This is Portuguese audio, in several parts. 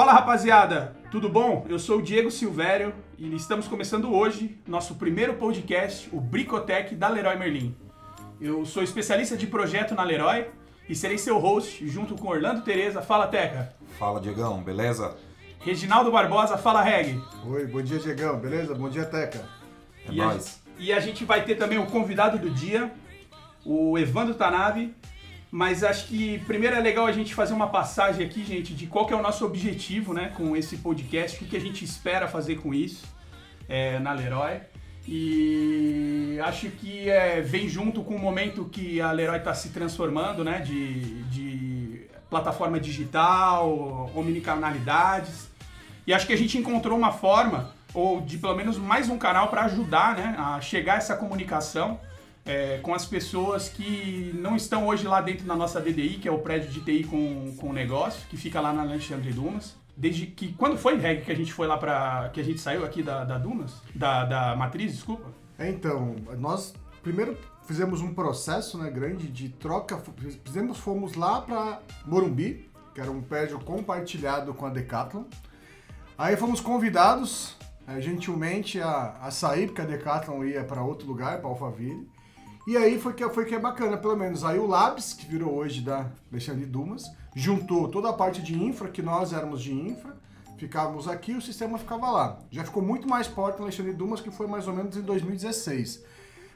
Fala rapaziada, tudo bom? Eu sou o Diego Silvério e estamos começando hoje nosso primeiro podcast, o Bricotec da Leroy Merlin. Eu sou especialista de projeto na Leroy e serei seu host junto com Orlando Tereza. Fala Teca. Fala Diegão, beleza? Reginaldo Barbosa, fala Reg. Oi, bom dia Diegão, beleza? Bom dia Teca. É E nóis. a, e a gente vai ter também o convidado do dia, o Evandro Tanabe. Mas acho que primeiro é legal a gente fazer uma passagem aqui, gente, de qual que é o nosso objetivo, né, com esse podcast, o que, a gente espera fazer com isso é, na Leroy. E acho que é, vem junto com o momento que a Leroy está se transformando, né, de, de plataforma digital, omnicanalidades. E acho que a gente encontrou uma forma, ou de pelo menos mais um canal para ajudar né, a chegar a essa comunicação é, com as pessoas que não estão hoje lá dentro da nossa DDI, que é o prédio de TI com, com negócio, que fica lá na Alexandre Dumas. Desde que. Quando foi, Reg, que a gente foi lá para que a gente saiu aqui da, da Dumas? Da, da Matriz, desculpa? É, então, nós primeiro fizemos um processo né, grande de troca. Fizemos, fomos lá para Morumbi, que era um prédio compartilhado com a Decathlon. Aí fomos convidados, é, gentilmente, a, a sair, porque a Decathlon ia para outro lugar, para Alphaville. E aí foi que, foi que é bacana, pelo menos. Aí o Labs, que virou hoje da Alexandre Dumas, juntou toda a parte de infra, que nós éramos de infra, ficávamos aqui o sistema ficava lá. Já ficou muito mais forte no Alexandre Dumas, que foi mais ou menos em 2016.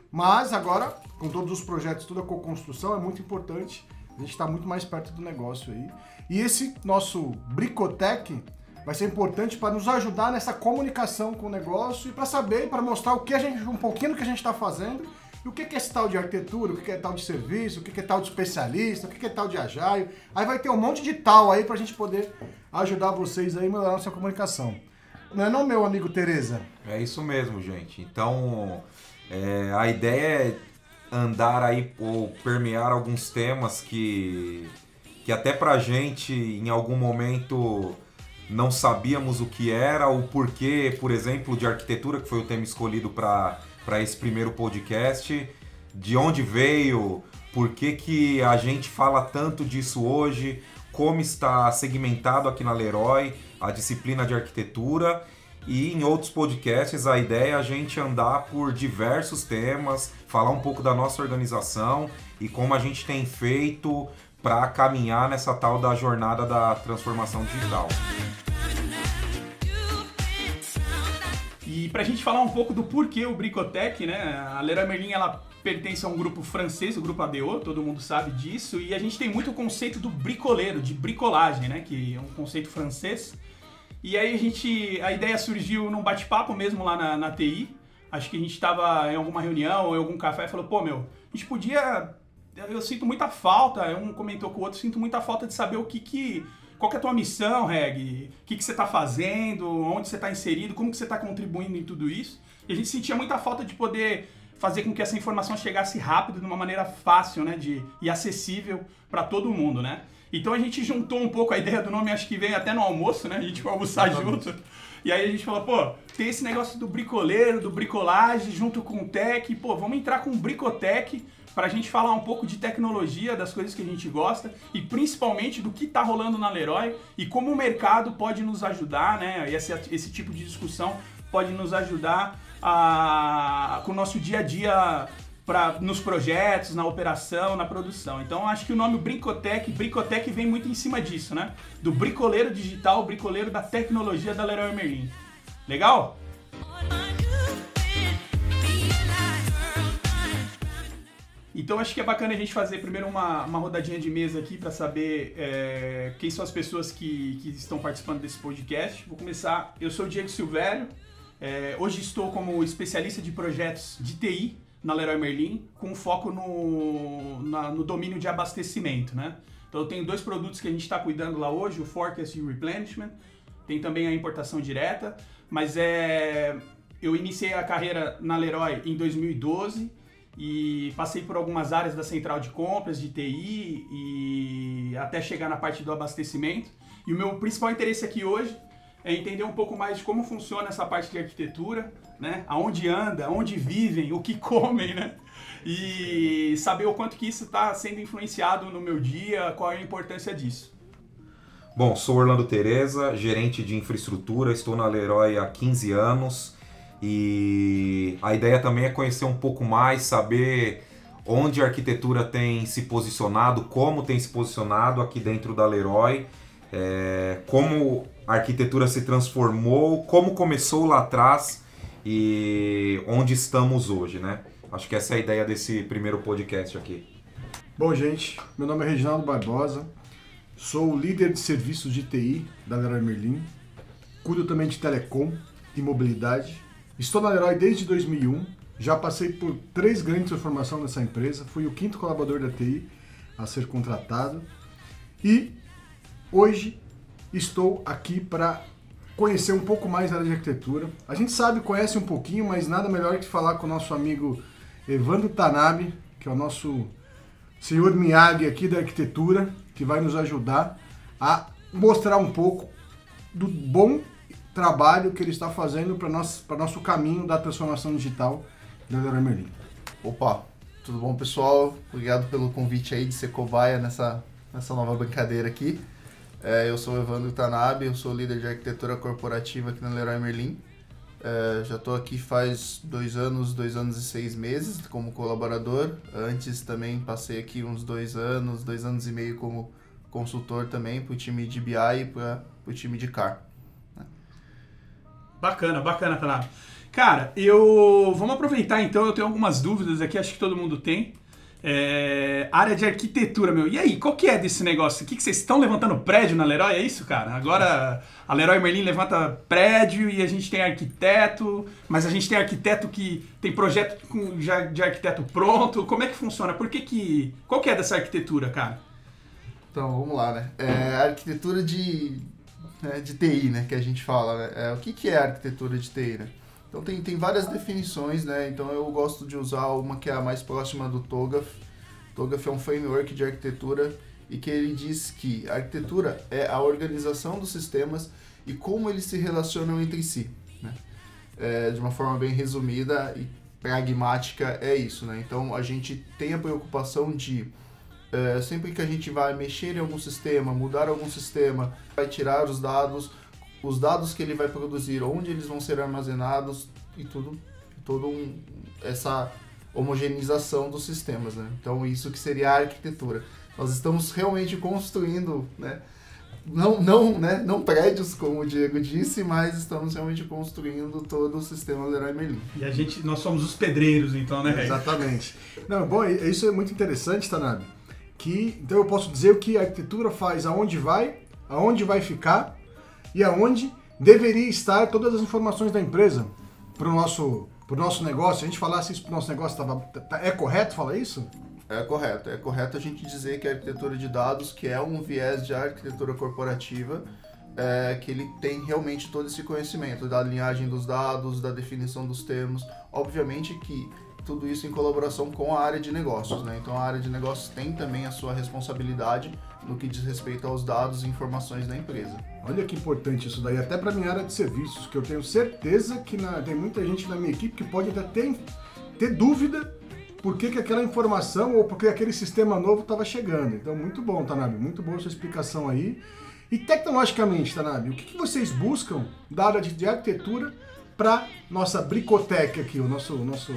Mas agora, com todos os projetos, toda a co-construção, é muito importante. A gente está muito mais perto do negócio aí. E esse nosso Bricotec vai ser importante para nos ajudar nessa comunicação com o negócio e para saber, para mostrar o que a gente, um pouquinho do que a gente está fazendo e o que é esse tal de arquitetura, o que é tal de serviço, o que é tal de especialista, o que é tal de ajaio. Aí vai ter um monte de tal aí para a gente poder ajudar vocês aí a melhorar a nossa comunicação. Não é não, meu amigo Tereza? É isso mesmo, gente. Então, é, a ideia é andar aí ou permear alguns temas que, que até pra gente em algum momento não sabíamos o que era, o porquê, por exemplo, de arquitetura, que foi o tema escolhido para esse primeiro podcast, de onde veio, por que, que a gente fala tanto disso hoje, como está segmentado aqui na Leroy a disciplina de arquitetura. E em outros podcasts a ideia é a gente andar por diversos temas, falar um pouco da nossa organização e como a gente tem feito para caminhar nessa tal da jornada da transformação digital. E pra gente falar um pouco do porquê o Bricotec, né? A Leroy Merlin, ela pertence a um grupo francês, o grupo ADO, todo mundo sabe disso, e a gente tem muito o conceito do bricoleiro, de bricolagem, né? Que é um conceito francês. E aí a gente, a ideia surgiu num bate-papo mesmo lá na, na TI. Acho que a gente estava em alguma reunião ou em algum café e falou, pô, meu, a gente podia eu sinto muita falta, um comentou com o outro, sinto muita falta de saber o que que qual que é a tua missão, Reg? O que, que você está fazendo? Onde você está inserido? Como que você está contribuindo em tudo isso? E a gente sentia muita falta de poder fazer com que essa informação chegasse rápido, de uma maneira fácil, né? De, e acessível para todo mundo, né? Então a gente juntou um pouco a ideia do nome, acho que veio até no almoço, né? A gente foi almoçar junto. E aí a gente falou, pô, tem esse negócio do bricoleiro, do bricolagem, junto com o tech, pô, vamos entrar com o Bricotec para a gente falar um pouco de tecnologia, das coisas que a gente gosta e principalmente do que está rolando na Leroy e como o mercado pode nos ajudar, né? Esse, esse tipo de discussão pode nos ajudar a, com o nosso dia a dia pra, nos projetos, na operação, na produção. Então acho que o nome Bricotec, Bricotec vem muito em cima disso, né? Do bricoleiro digital, bricoleiro da tecnologia da Leroy Merlin. Legal? Então acho que é bacana a gente fazer primeiro uma, uma rodadinha de mesa aqui para saber é, quem são as pessoas que, que estão participando desse podcast. Vou começar. Eu sou o Diego Silvério. É, hoje estou como especialista de projetos de TI na Leroy Merlin, com foco no, na, no domínio de abastecimento, né? Então eu tenho dois produtos que a gente está cuidando lá hoje, o Forecast e o Replenishment. Tem também a importação direta, mas é eu iniciei a carreira na Leroy em 2012 e passei por algumas áreas da central de compras, de TI e até chegar na parte do abastecimento. E o meu principal interesse aqui hoje é entender um pouco mais de como funciona essa parte de arquitetura, né? Aonde anda, onde vivem, o que comem, né? E saber o quanto que isso está sendo influenciado no meu dia, qual é a importância disso. Bom, sou Orlando Tereza, gerente de infraestrutura, estou na Leroy há 15 anos e a ideia também é conhecer um pouco mais, saber onde a arquitetura tem se posicionado, como tem se posicionado aqui dentro da Leroy, é, como a arquitetura se transformou, como começou lá atrás e onde estamos hoje, né? Acho que essa é a ideia desse primeiro podcast aqui. Bom, gente, meu nome é Reginaldo Barbosa, Sou líder de serviços de TI da Leroy Merlin. Cuido também de telecom e mobilidade. Estou na Leroy desde 2001. Já passei por três grandes transformações nessa empresa. Fui o quinto colaborador da TI a ser contratado. E hoje estou aqui para conhecer um pouco mais a área de arquitetura. A gente sabe, conhece um pouquinho, mas nada melhor que falar com o nosso amigo Evandro Tanabe, que é o nosso senhor Miyagi aqui da arquitetura que vai nos ajudar a mostrar um pouco do bom trabalho que ele está fazendo para nosso, nosso caminho da transformação digital da Leroy Merlin. Opa, tudo bom pessoal? Obrigado pelo convite aí de ser cobaia nessa, nessa nova brincadeira aqui. É, eu sou o Evandro Tanabe, eu sou líder de arquitetura corporativa aqui na Leroy Merlin. É, já estou aqui faz dois anos, dois anos e seis meses como colaborador. Antes também passei aqui uns dois anos, dois anos e meio como consultor também para o time de BI e para o time de CAR. Né? Bacana, bacana, Tanabe. Cara, eu vamos aproveitar então, eu tenho algumas dúvidas aqui, acho que todo mundo tem. É, área de arquitetura, meu. E aí, qual que é desse negócio? O que, que vocês estão levantando prédio na Leroy? É isso, cara? Agora a Leroy Merlin levanta prédio e a gente tem arquiteto, mas a gente tem arquiteto que tem projeto com, já de arquiteto pronto. Como é que funciona? Por que que... Qual que é dessa arquitetura, cara? Então, vamos lá, né? É, arquitetura de, né, de TI, né? Que a gente fala, né? É, o que, que é arquitetura de TI, né? Então tem, tem várias definições, né? Então eu gosto de usar uma que é a mais próxima do TOGAF. TOGAF é um framework de arquitetura e que ele diz que a arquitetura é a organização dos sistemas e como eles se relacionam entre si. Né? É, de uma forma bem resumida e pragmática é isso. Né? Então a gente tem a preocupação de é, sempre que a gente vai mexer em algum sistema, mudar algum sistema, vai tirar os dados, os dados que ele vai produzir, onde eles vão ser armazenados e tudo, todo um, essa homogeneização dos sistemas, né? Então isso que seria a arquitetura. Nós estamos realmente construindo, né? Não, não, né? não prédios, como o Diego disse, mas estamos realmente construindo todo o sistema Leroy Merlin. E a gente, nós somos os pedreiros, então, né? Exatamente. Não, bom, isso é muito interessante, Tanabe. Que, então eu posso dizer o que a arquitetura faz, aonde vai, aonde vai ficar e aonde deveria estar todas as informações da empresa para o nosso, pro nosso negócio. Se a gente falasse isso para o nosso negócio, tava, é correto falar isso? É correto. É correto a gente dizer que a arquitetura de dados, que é um viés de arquitetura corporativa, é, que ele tem realmente todo esse conhecimento da linhagem dos dados, da definição dos termos. Obviamente que tudo isso em colaboração com a área de negócios, né? Então a área de negócios tem também a sua responsabilidade no que diz respeito aos dados e informações da empresa. Olha que importante isso daí, até para minha área de serviços, que eu tenho certeza que na, tem muita gente na minha equipe que pode até ter, ter dúvida por que, que aquela informação ou porque aquele sistema novo estava chegando. Então, muito bom, Tanabe, muito boa sua explicação aí. E tecnologicamente, Tanabe, o que, que vocês buscam da área de, de arquitetura para nossa bricoteca aqui, o nosso, nosso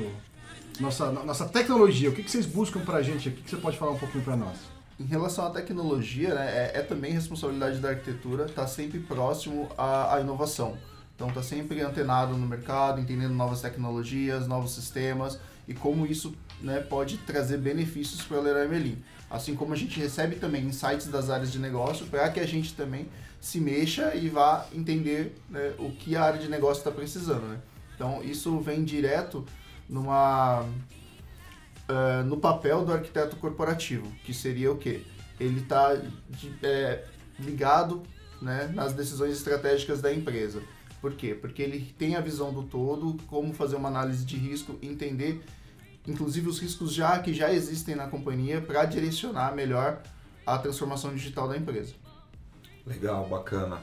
nossa, nossa tecnologia. O que, que vocês buscam para a gente aqui? O que você pode falar um pouquinho para nós? Em relação à tecnologia, né, é, é, também responsabilidade da arquitetura estar tá sempre próximo à, à inovação. Então, está sempre antenado no mercado, entendendo novas tecnologias, novos sistemas e como isso né, pode trazer benefícios para a Leroy Merlin. Assim como a gente recebe também insights das áreas de negócio para que a gente também se mexa e vá entender né, o que a área de negócio está precisando. Né? Então, isso vem direto numa uh, no papel do arquiteto corporativo, que seria o quê? Ele está é, ligado né, nas decisões estratégicas da empresa. Por quê? Porque ele tem a visão do todo, como fazer uma análise de risco, entender inclusive os riscos já que já existem na companhia para direcionar melhor a transformação digital da empresa. Legal, bacana.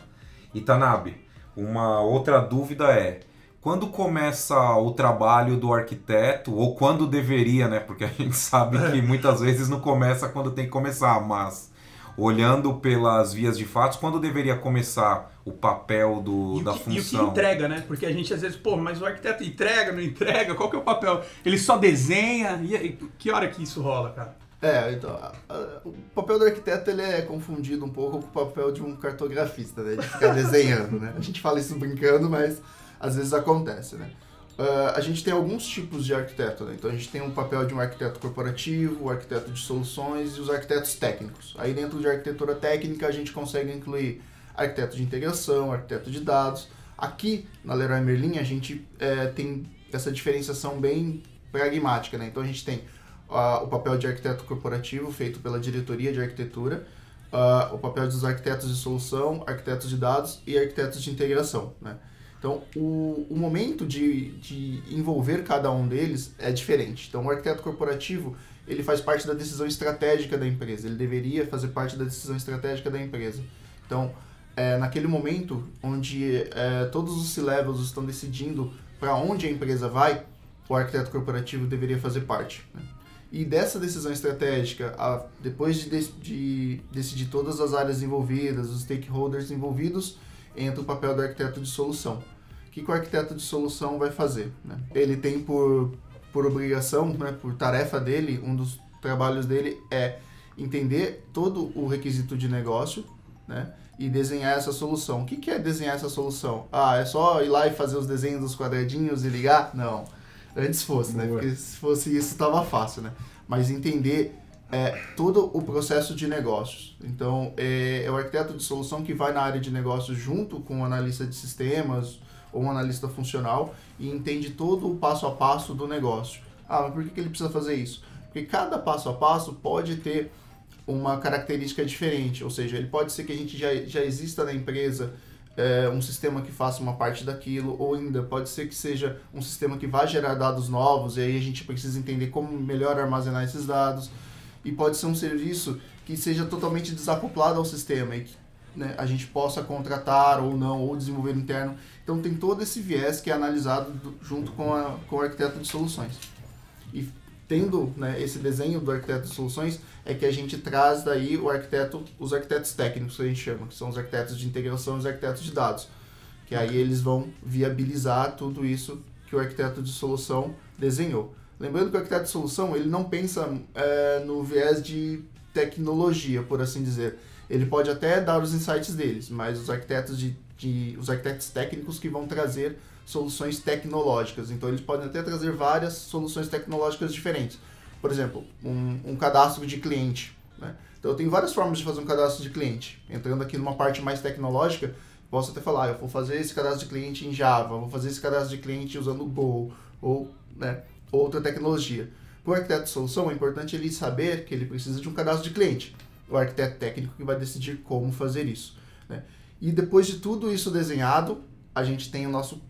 E Tanabe, uma outra dúvida é, quando começa o trabalho do arquiteto, ou quando deveria, né? Porque a gente sabe que muitas vezes não começa quando tem que começar, mas olhando pelas vias de fato, quando deveria começar o papel do, E o, da que, e o que função? entrega, né? Porque a gente às vezes, pô, mas o arquiteto entrega, não entrega? Qual que é o papel? Ele só desenha? E aí, que hora que isso rola, cara? É, então, a- a- o papel do arquiteto ele é confundido um pouco com o papel de um cartografista, né? De ficar desenhando, né? A gente fala isso brincando, mas às vezes acontece, né? Ah, a gente tem alguns tipos de arquiteto, né? Então a gente tem um papel de um arquiteto corporativo, o arquiteto de soluções e os arquitetos técnicos. Aí dentro de arquitetura técnica a gente consegue incluir arquiteto de integração, arquiteto de dados. Aqui na Leroy Merlin a gente eh, tem essa diferenciação bem pragmática, né? Então a gente tem ah, o papel de arquiteto corporativo feito pela diretoria de arquitetura, ah, o papel dos arquitetos de solução, arquitetos de dados e arquitetos de integração, né? Então, o, o momento de, de envolver cada um deles é diferente. Então, o arquiteto corporativo, ele faz parte da decisão estratégica da empresa. Ele deveria fazer parte da decisão estratégica da empresa. Então, é, naquele momento onde é, todos os C-levels estão decidindo para onde a empresa vai, o arquiteto corporativo deveria fazer parte. né? E dessa decisão estratégica, a- depois de, dec- de decidir todas as áreas envolvidas, os stakeholders envolvidos, entra o papel do arquiteto de solução. Que, que o arquiteto de solução vai fazer? né? Ele tem por, por obrigação, né, por tarefa dele, um dos trabalhos dele é entender todo o requisito de negócio né, e desenhar essa solução. O que, que é desenhar essa solução? Ah, é só ir lá e fazer os desenhos dos quadradinhos e ligar? Não. Antes fosse, né? Porque se fosse isso, estava fácil, né? Mas entender é, todo o processo de negócios. Então, é, é o arquiteto de solução que vai na área de negócios junto com o analista de sistemas ou um analista funcional e entende todo o passo a passo do negócio. Ah, mas por que, ele precisa fazer isso? Porque cada passo a passo pode ter uma característica diferente, ou seja, ele pode ser que a gente já, já exista na empresa é, um sistema que faça uma parte daquilo, ou ainda pode ser que seja um sistema que vai gerar dados novos, e aí a gente precisa entender como melhor armazenar esses dados, e pode ser um serviço que seja totalmente desacoplado ao sistema, e que né, a gente possa contratar ou não, ou desenvolver interno. Então tem todo esse viés que é analisado do- junto com, a, com o arquiteto de soluções. E tendo né, esse desenho do arquiteto de soluções, é que a gente traz daí o arquiteto, os arquitetos técnicos que a gente chama, que são os arquitetos de integração e os arquitetos de dados. Que aí eles vão viabilizar tudo isso que o arquiteto de solução desenhou. Lembrando que o arquiteto de solução, ele não pensa é, no viés de tecnologia, por assim dizer. Ele pode até dar os insights deles, mas os arquitetos de, de os arquitetos técnicos que vão trazer soluções tecnológicas. Então eles podem até trazer várias soluções tecnológicas diferentes. Por exemplo, um, um cadastro de cliente. Né? Então eu tenho várias formas de fazer um cadastro de cliente. Entrando aqui numa parte mais tecnológica, posso até falar, eu vou fazer esse cadastro de cliente em Java, vou fazer esse cadastro de cliente usando Go ou né, outra tecnologia. Para o arquiteto de solução, é importante ele saber que ele precisa de um cadastro de cliente. O arquiteto técnico que vai decidir como fazer isso. Né? E depois de tudo isso desenhado, a gente tem o nosso,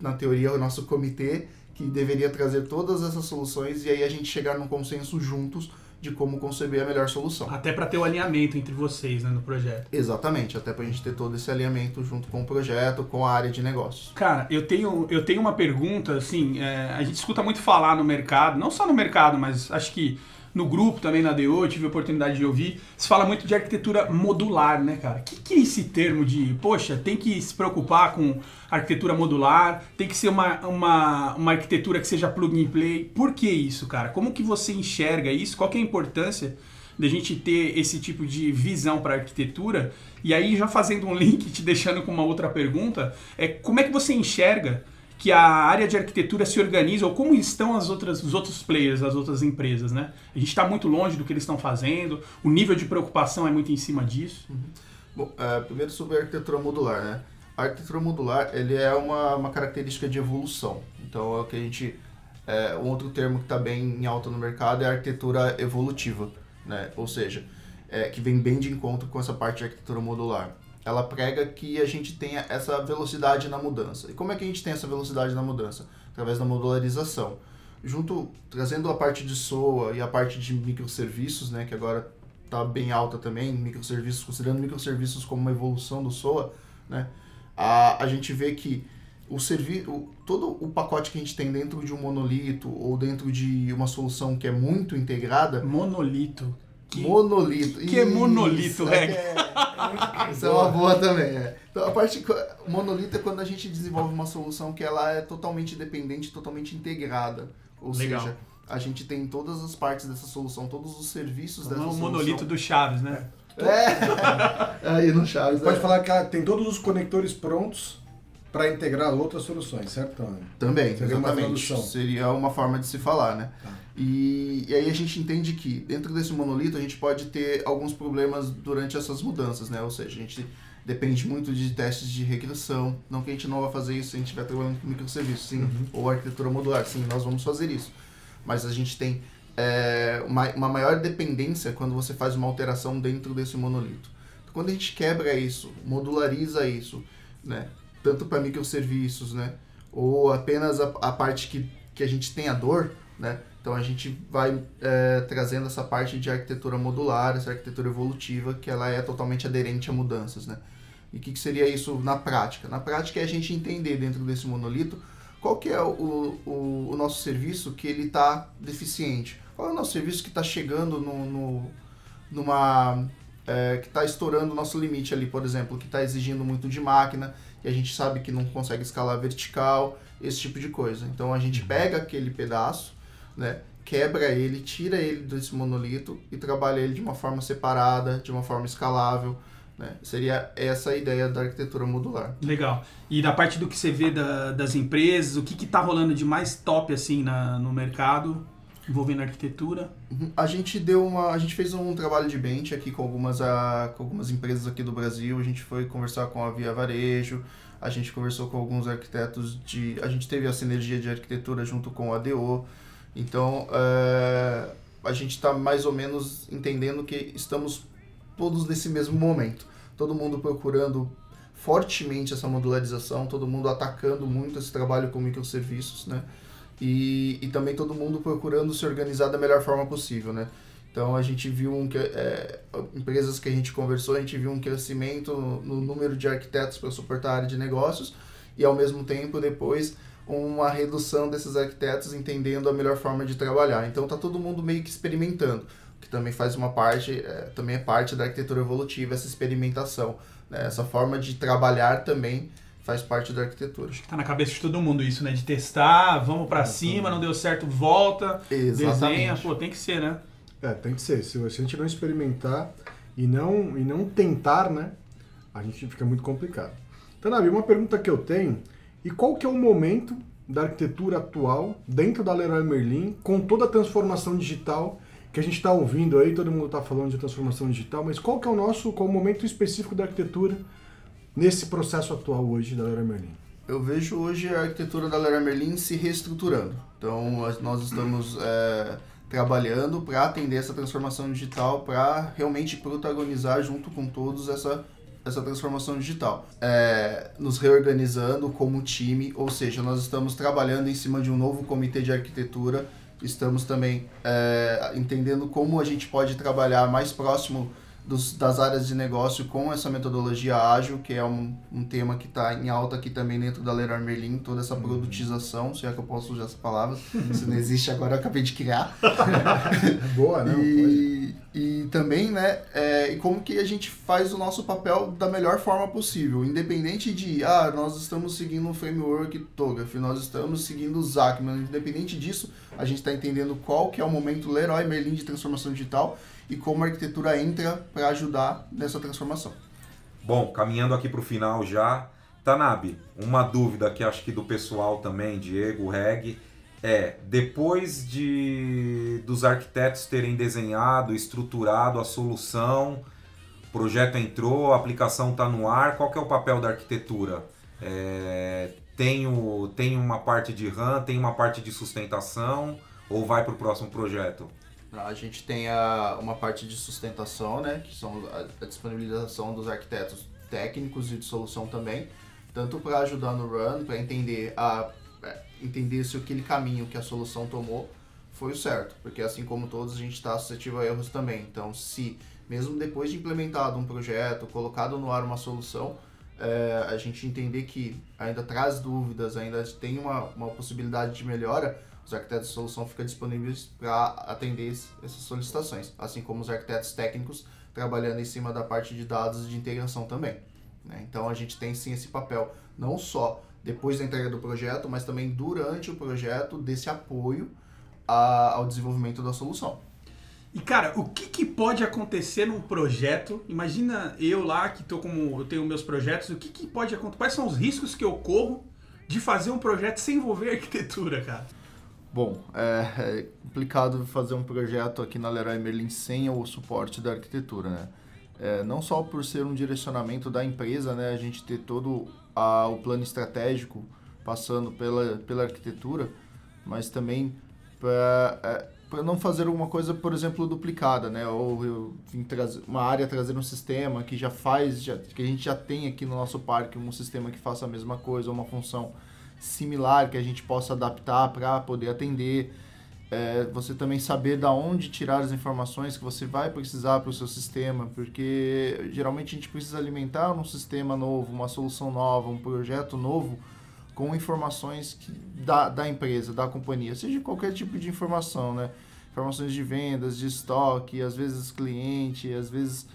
na teoria, o nosso comitê que deveria trazer todas essas soluções e aí a gente chegar num consenso juntos de como conceber a melhor solução. Até pra ter o alinhamento entre vocês, né, no projeto. Exatamente, até para a gente ter todo esse alinhamento junto com o projeto, com a área de negócios. Cara, eu tenho, eu tenho uma pergunta, assim, é, a gente escuta muito falar no mercado, não só no mercado, mas acho que no grupo também na DO, eu tive a oportunidade de ouvir, se fala muito de arquitetura modular, né, cara? O que, que é esse termo de, poxa, tem que se preocupar com arquitetura modular, tem que ser uma, uma, uma arquitetura que seja plug and play. Por que isso, cara? Como que você enxerga isso? Qual que é a importância da gente ter esse tipo de visão para arquitetura? E aí, já fazendo um link, te deixando com uma outra pergunta, é como é que você enxerga que a área de arquitetura se organiza ou como estão as outras, os outros players, as outras empresas, né? A gente está muito longe do que eles estão fazendo, o nível de preocupação é muito em cima disso. Bom, é, primeiro sobre a arquitetura modular, né? A arquitetura modular, ele é uma, uma característica de evolução. Então, é o que a gente... É, um outro termo que está bem em alta no mercado é a arquitetura evolutiva, né? Ou seja, é, que vem bem de encontro com essa parte de arquitetura modular. Ela prega que a gente tenha essa velocidade na mudança. E como é que a gente tem essa velocidade na mudança? Através da modularização. Junto, trazendo a parte de SOA e a parte de microserviços, né? Que agora está bem alta também, microserviços, considerando microserviços como uma evolução do SOA, né? A, a gente vê que o servi o, todo o pacote que a gente tem dentro de um monolito ou dentro de uma solução que é muito integrada, Monolito. Que- monolito. que é monolito, é que é- Isso é uma boa também, é. Então, a parte... Monolito é quando a gente desenvolve uma solução que ela é totalmente dependente, totalmente integrada. Ou Legal. seja, a gente tem todas as partes dessa solução, todos os serviços dessa É o solução. monolito do Chaves, né? É. Aí no Chaves. Pode é. falar que ela tem todos os conectores prontos para integrar outras soluções, certo? Também, Seria uma exatamente. tradução. Seria uma forma de se falar, né? Tá. E, e aí a gente entende que dentro desse monolito a gente pode ter alguns problemas durante essas mudanças, né? Ou seja, a gente depende muito de testes de regressão. Não que a gente não vá fazer isso se a gente estiver trabalhando com microserviços, sim. Uhum. Ou arquitetura modular, sim, nós vamos fazer isso. Mas a gente tem é, uma, uma maior dependência quando você faz uma alteração dentro desse monolito. Então, quando a gente quebra isso, modulariza isso, né? Tanto para microserviços, né? Ou apenas a, a parte que, que a gente tem a dor, né? Então a gente vai é, trazendo essa parte de arquitetura modular, essa arquitetura evolutiva, que ela é totalmente aderente a mudanças, né? E o que, que seria isso na prática? Na prática é a gente entender dentro desse monolito qual que é o, o, o nosso serviço que ele está deficiente. Qual é o nosso serviço que está chegando no, no, numa... é, que está estourando o nosso limite ali, por exemplo, que está exigindo muito de máquina e a gente sabe que não consegue escalar vertical, esse tipo de coisa. Então a gente pega aquele pedaço, né, quebra ele, tira ele desse monolito e trabalha ele de uma forma separada, de uma forma escalável. Né? Seria essa a ideia da arquitetura modular. Legal. E da parte do que você vê da- das empresas, o que que tá rolando de mais top assim na- no mercado envolvendo arquitetura? A gente deu uma, a gente fez um trabalho de bench aqui com algumas, a, com algumas empresas aqui do Brasil. A gente foi conversar com a Via Varejo, a gente conversou com alguns arquitetos de, a gente teve a sinergia de arquitetura junto com a ADO. Então, é, a gente está mais ou menos entendendo que estamos todos nesse mesmo momento. Todo mundo procurando fortemente essa modularização, todo mundo atacando muito esse trabalho com microserviços, né? E, e também todo mundo procurando se organizar da melhor forma possível, né? Então a gente viu um é, empresas que a gente conversou, a gente viu um crescimento no número de arquitetos para suportar a área de negócios e ao mesmo tempo depois uma redução desses arquitetos entendendo a melhor forma de trabalhar. Então tá todo mundo meio que experimentando, que também faz uma parte, é, também é parte da arquitetura evolutiva essa experimentação, né? Essa forma de trabalhar também faz parte da arquitetura. Tá na cabeça de todo mundo isso, né? De testar, vamos pra cima, não deu certo, volta, desenha. Pô, tem que ser, né? É, tem que ser. Se se a gente não experimentar e não, e não tentar, né? A gente fica muito complicado. Então, Nabi, uma pergunta que eu tenho. E qual que é o momento da arquitetura atual dentro da Leroy Merlin com toda a transformação digital que a gente está ouvindo aí, todo mundo está falando de transformação digital, mas qual que é o nosso, qual o momento específico da arquitetura nesse processo atual hoje da Leroy Merlin? Eu vejo hoje a arquitetura da Leroy Merlin se reestruturando. Então, nós estamos é, trabalhando para atender essa transformação digital, para realmente protagonizar junto com todos essa, essa transformação digital. É, nos reorganizando como time, ou seja, nós estamos trabalhando em cima de um novo comitê de arquitetura, estamos também é, entendendo como a gente pode trabalhar mais próximo dos, das áreas de negócio com essa metodologia ágil, que é um, um tema que está em alta aqui também dentro da Leroy Merlin, toda essa produtização, se é que eu posso usar essa palavra, se não existe agora, eu acabei de criar. Boa, né? E, e também, né, é, e como que a gente faz o nosso papel da melhor forma possível, independente de, ah, nós estamos seguindo um framework TOGAF, nós estamos seguindo o Zacman, independente disso, a gente está entendendo qual que é o momento Leroy Merlin de transformação digital e como a arquitetura entra para ajudar nessa transformação. Bom, caminhando aqui para o final já. Tanabe, uma dúvida que acho que do pessoal também, Diego, Reg, é depois de dos arquitetos terem desenhado, estruturado a solução, o projeto entrou, a aplicação está no ar, qual é o papel da arquitetura? É, tem, o, tem uma parte de RAM, tem uma parte de sustentação ou vai para o próximo projeto? A gente tem a, uma parte de sustentação, né, que são a, a disponibilização dos arquitetos técnicos e de solução também, tanto para ajudar no run, para entender a é, entender se aquele caminho que a solução tomou foi o certo, porque assim como todos a gente está suscetível a erros também. Então, se mesmo depois de implementado um projeto, colocado no ar uma solução, é, a gente entender que ainda traz dúvidas, ainda tem uma, uma possibilidade de melhora, os arquitetos de solução ficam disponíveis para atender essas solicitações, assim como os arquitetos técnicos trabalhando em cima da parte de dados de integração também. Né? Então a gente tem sim esse papel, não só depois da entrega do projeto, mas também durante o projeto desse apoio a, ao desenvolvimento da solução. E cara, o que, que, pode acontecer num projeto? Imagina eu lá que tô como eu tenho meus projetos, o que, que pode acontecer? Quais são os riscos que eu corro de fazer um projeto sem envolver arquitetura, cara? Bom, é, é complicado fazer um projeto aqui na Leroy Merlin sem o suporte da arquitetura, né? É, não só por ser um direcionamento da empresa, né, a gente ter todo a, o plano estratégico passando pela, pela arquitetura, mas também para é, não fazer alguma coisa, por exemplo, duplicada, né? Ou eu trazer uma área trazer um sistema que já faz, já, que a gente já tem aqui no nosso parque um sistema que faça a mesma coisa, uma função similar que a gente possa adaptar para poder atender. É, você também saber da onde tirar as informações que você vai precisar para o seu sistema, porque geralmente a gente precisa alimentar um sistema novo, uma solução nova, um projeto novo com informações que, da, da empresa, da companhia, seja qualquer tipo de informação, né? Informações de vendas, de estoque, às vezes cliente, às vezes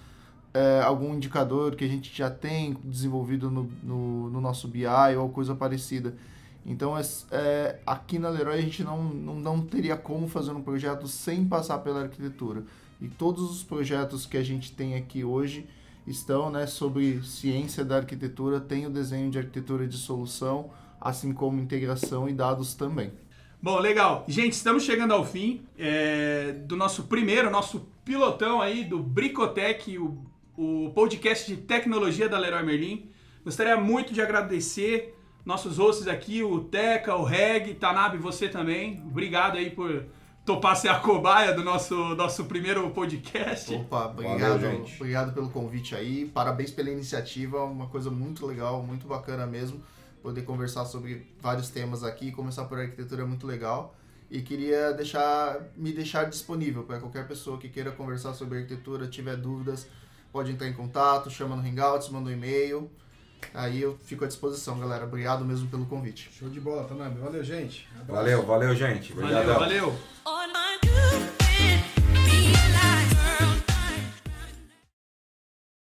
é, algum indicador que a gente já tem desenvolvido no, no, no nosso BI ou coisa parecida. Então, é, é, aqui na Leroy a gente não, não, não teria como fazer um projeto sem passar pela arquitetura. E todos os projetos que a gente tem aqui hoje estão né, sobre ciência da arquitetura, tem o desenho de arquitetura de solução, assim como integração e dados também. Bom, legal. Gente, estamos chegando ao fim é, do nosso primeiro, nosso pilotão aí do Bricotec, o, o podcast de tecnologia da Leroy Merlin. Gostaria muito de agradecer nossos hosts aqui, o Teca, o Reg, Tanabe, você também. Obrigado aí por topar ser a cobaia do nosso, nosso primeiro podcast. Opa, obrigado, Valeu, gente. obrigado pelo convite aí. Parabéns pela iniciativa, uma coisa muito legal, muito bacana mesmo. Poder conversar sobre vários temas aqui, começar por arquitetura é muito legal. E queria deixar, me deixar disponível para qualquer pessoa que queira conversar sobre arquitetura, tiver dúvidas, pode entrar em contato, chama no Hangouts, manda um e-mail. Aí eu fico à disposição, galera. Obrigado mesmo pelo convite. Show de bola, também Valeu, gente. Abraço. Valeu, valeu, gente. Valeu, valeu.